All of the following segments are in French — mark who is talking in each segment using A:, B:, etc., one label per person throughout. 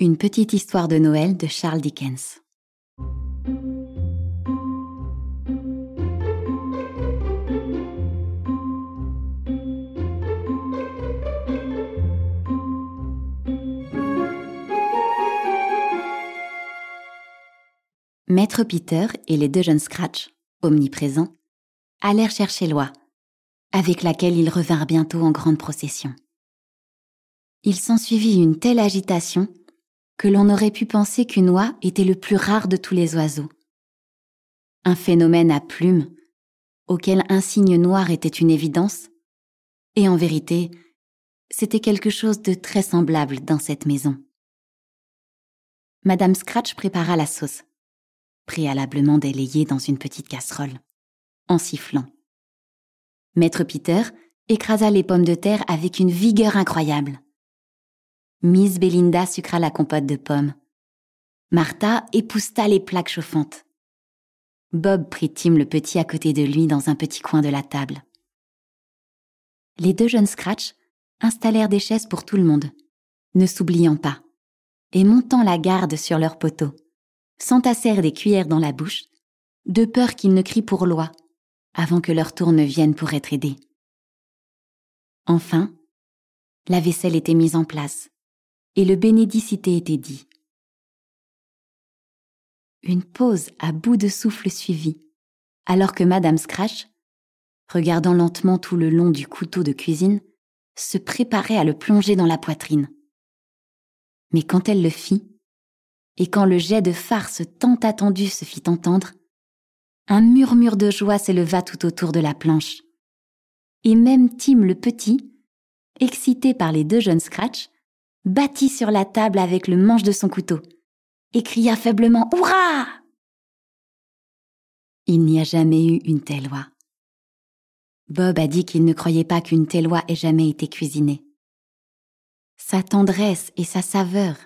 A: Une petite histoire de Noël de Charles Dickens. Maître Peter et les deux jeunes Scratch, omniprésents, allèrent chercher Loi, avec laquelle ils revinrent bientôt en grande procession. Il s'ensuivit une telle agitation que l'on aurait pu penser qu'une oie était le plus rare de tous les oiseaux. Un phénomène à plumes, auquel un signe noir était une évidence, et en vérité, c'était quelque chose de très semblable dans cette maison. Madame Scratch prépara la sauce, préalablement délayée dans une petite casserole, en sifflant. Maître Peter écrasa les pommes de terre avec une vigueur incroyable. Miss Belinda sucra la compote de pommes. Martha épousta les plaques chauffantes. Bob prit Tim le petit à côté de lui dans un petit coin de la table. Les deux jeunes Scratch installèrent des chaises pour tout le monde, ne s'oubliant pas, et montant la garde sur leurs poteaux, s'entassèrent des cuillères dans la bouche, de peur qu'ils ne crient pour loi, avant que leur tour ne vienne pour être aidés. Enfin, la vaisselle était mise en place, et le bénédicité était dit. Une pause à bout de souffle suivit, alors que Madame Scratch, regardant lentement tout le long du couteau de cuisine, se préparait à le plonger dans la poitrine. Mais quand elle le fit, et quand le jet de farce tant attendu se fit entendre, un murmure de joie s'éleva tout autour de la planche. Et même Tim le petit, excité par les deux jeunes Scratch, battit sur la table avec le manche de son couteau et cria faiblement Hurrah Il n'y a jamais eu une telle oie. Bob a dit qu'il ne croyait pas qu'une telle oie ait jamais été cuisinée. Sa tendresse et sa saveur,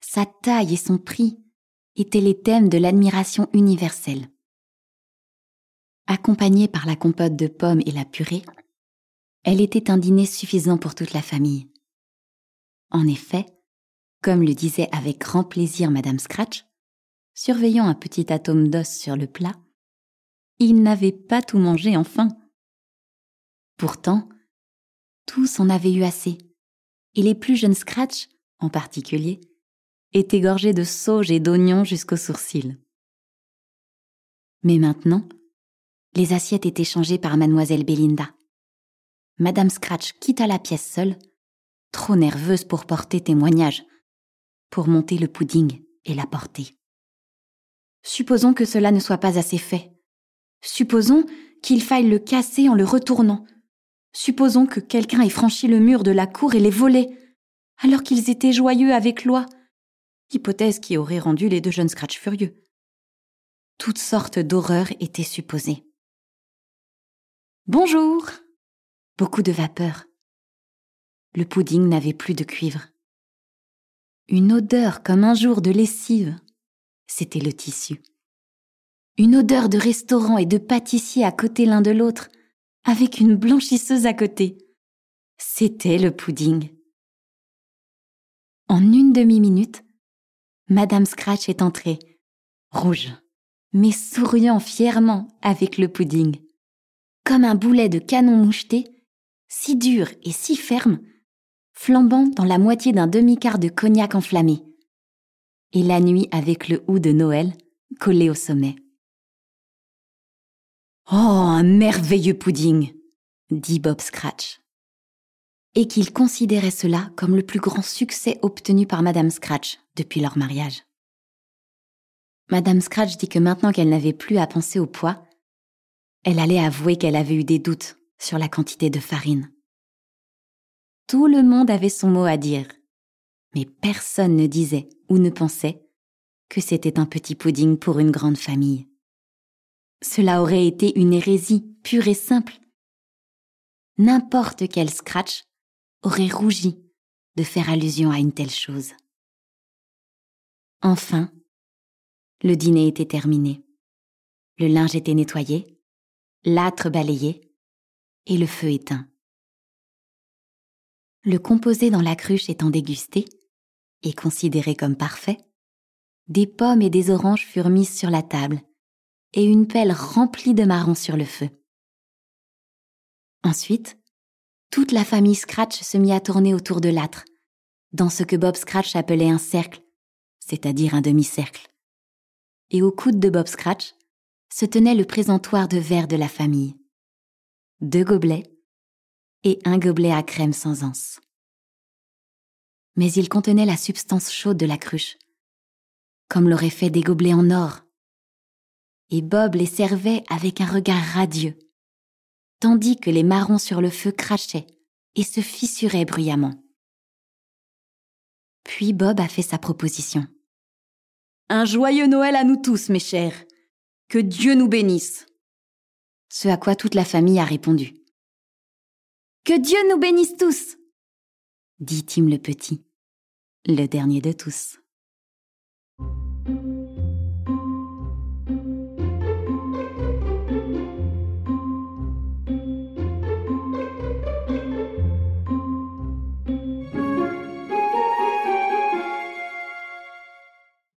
A: sa taille et son prix étaient les thèmes de l'admiration universelle. Accompagnée par la compote de pommes et la purée, elle était un dîner suffisant pour toute la famille. En effet, comme le disait avec grand plaisir Madame Scratch, surveillant un petit atome d'os sur le plat, il n'avait pas tout mangé enfin. Pourtant, tous en avaient eu assez, et les plus jeunes Scratch, en particulier, étaient gorgés de sauge et d'oignons jusqu'aux sourcils. Mais maintenant, les assiettes étaient changées par mademoiselle Belinda. Madame Scratch quitta la pièce seule trop nerveuse pour porter témoignage, pour monter le pudding et l'apporter. Supposons que cela ne soit pas assez fait. Supposons qu'il faille le casser en le retournant. Supposons que quelqu'un ait franchi le mur de la cour et les volé, alors qu'ils étaient joyeux avec loi. Hypothèse qui aurait rendu les deux jeunes Scratch furieux. Toutes sortes d'horreurs étaient supposées. Bonjour. Beaucoup de vapeur, le pudding n'avait plus de cuivre. Une odeur comme un jour de lessive. C'était le tissu. Une odeur de restaurant et de pâtissier à côté l'un de l'autre, avec une blanchisseuse à côté. C'était le pudding. En une demi-minute, Madame Scratch est entrée, rouge, mais souriant fièrement avec le pudding. Comme un boulet de canon moucheté, si dur et si ferme flambant dans la moitié d'un demi-quart de cognac enflammé. Et la nuit avec le hou de Noël collé au sommet. Oh, un merveilleux pudding, dit Bob Scratch. Et qu'il considérait cela comme le plus grand succès obtenu par Madame Scratch depuis leur mariage. Madame Scratch dit que maintenant qu'elle n'avait plus à penser au poids, elle allait avouer qu'elle avait eu des doutes sur la quantité de farine. Tout le monde avait son mot à dire. Mais personne ne disait ou ne pensait que c'était un petit pudding pour une grande famille. Cela aurait été une hérésie pure et simple. N'importe quel scratch aurait rougi de faire allusion à une telle chose. Enfin, le dîner était terminé. Le linge était nettoyé, l'âtre balayé et le feu éteint. Le composé dans la cruche étant dégusté, et considéré comme parfait, des pommes et des oranges furent mises sur la table et une pelle remplie de marrons sur le feu. Ensuite, toute la famille Scratch se mit à tourner autour de l'âtre, dans ce que Bob Scratch appelait un cercle, c'est-à-dire un demi-cercle. Et au coude de Bob Scratch se tenait le présentoir de verre de la famille. Deux gobelets et un gobelet à crème sans anse. Mais il contenait la substance chaude de la cruche, comme l'auraient fait des gobelets en or. Et Bob les servait avec un regard radieux, tandis que les marrons sur le feu crachaient et se fissuraient bruyamment. Puis Bob a fait sa proposition.
B: Un joyeux Noël à nous tous, mes chers. Que Dieu nous bénisse.
A: Ce à quoi toute la famille a répondu.
B: Que Dieu nous bénisse tous,
A: dit Tim le petit, le dernier de tous.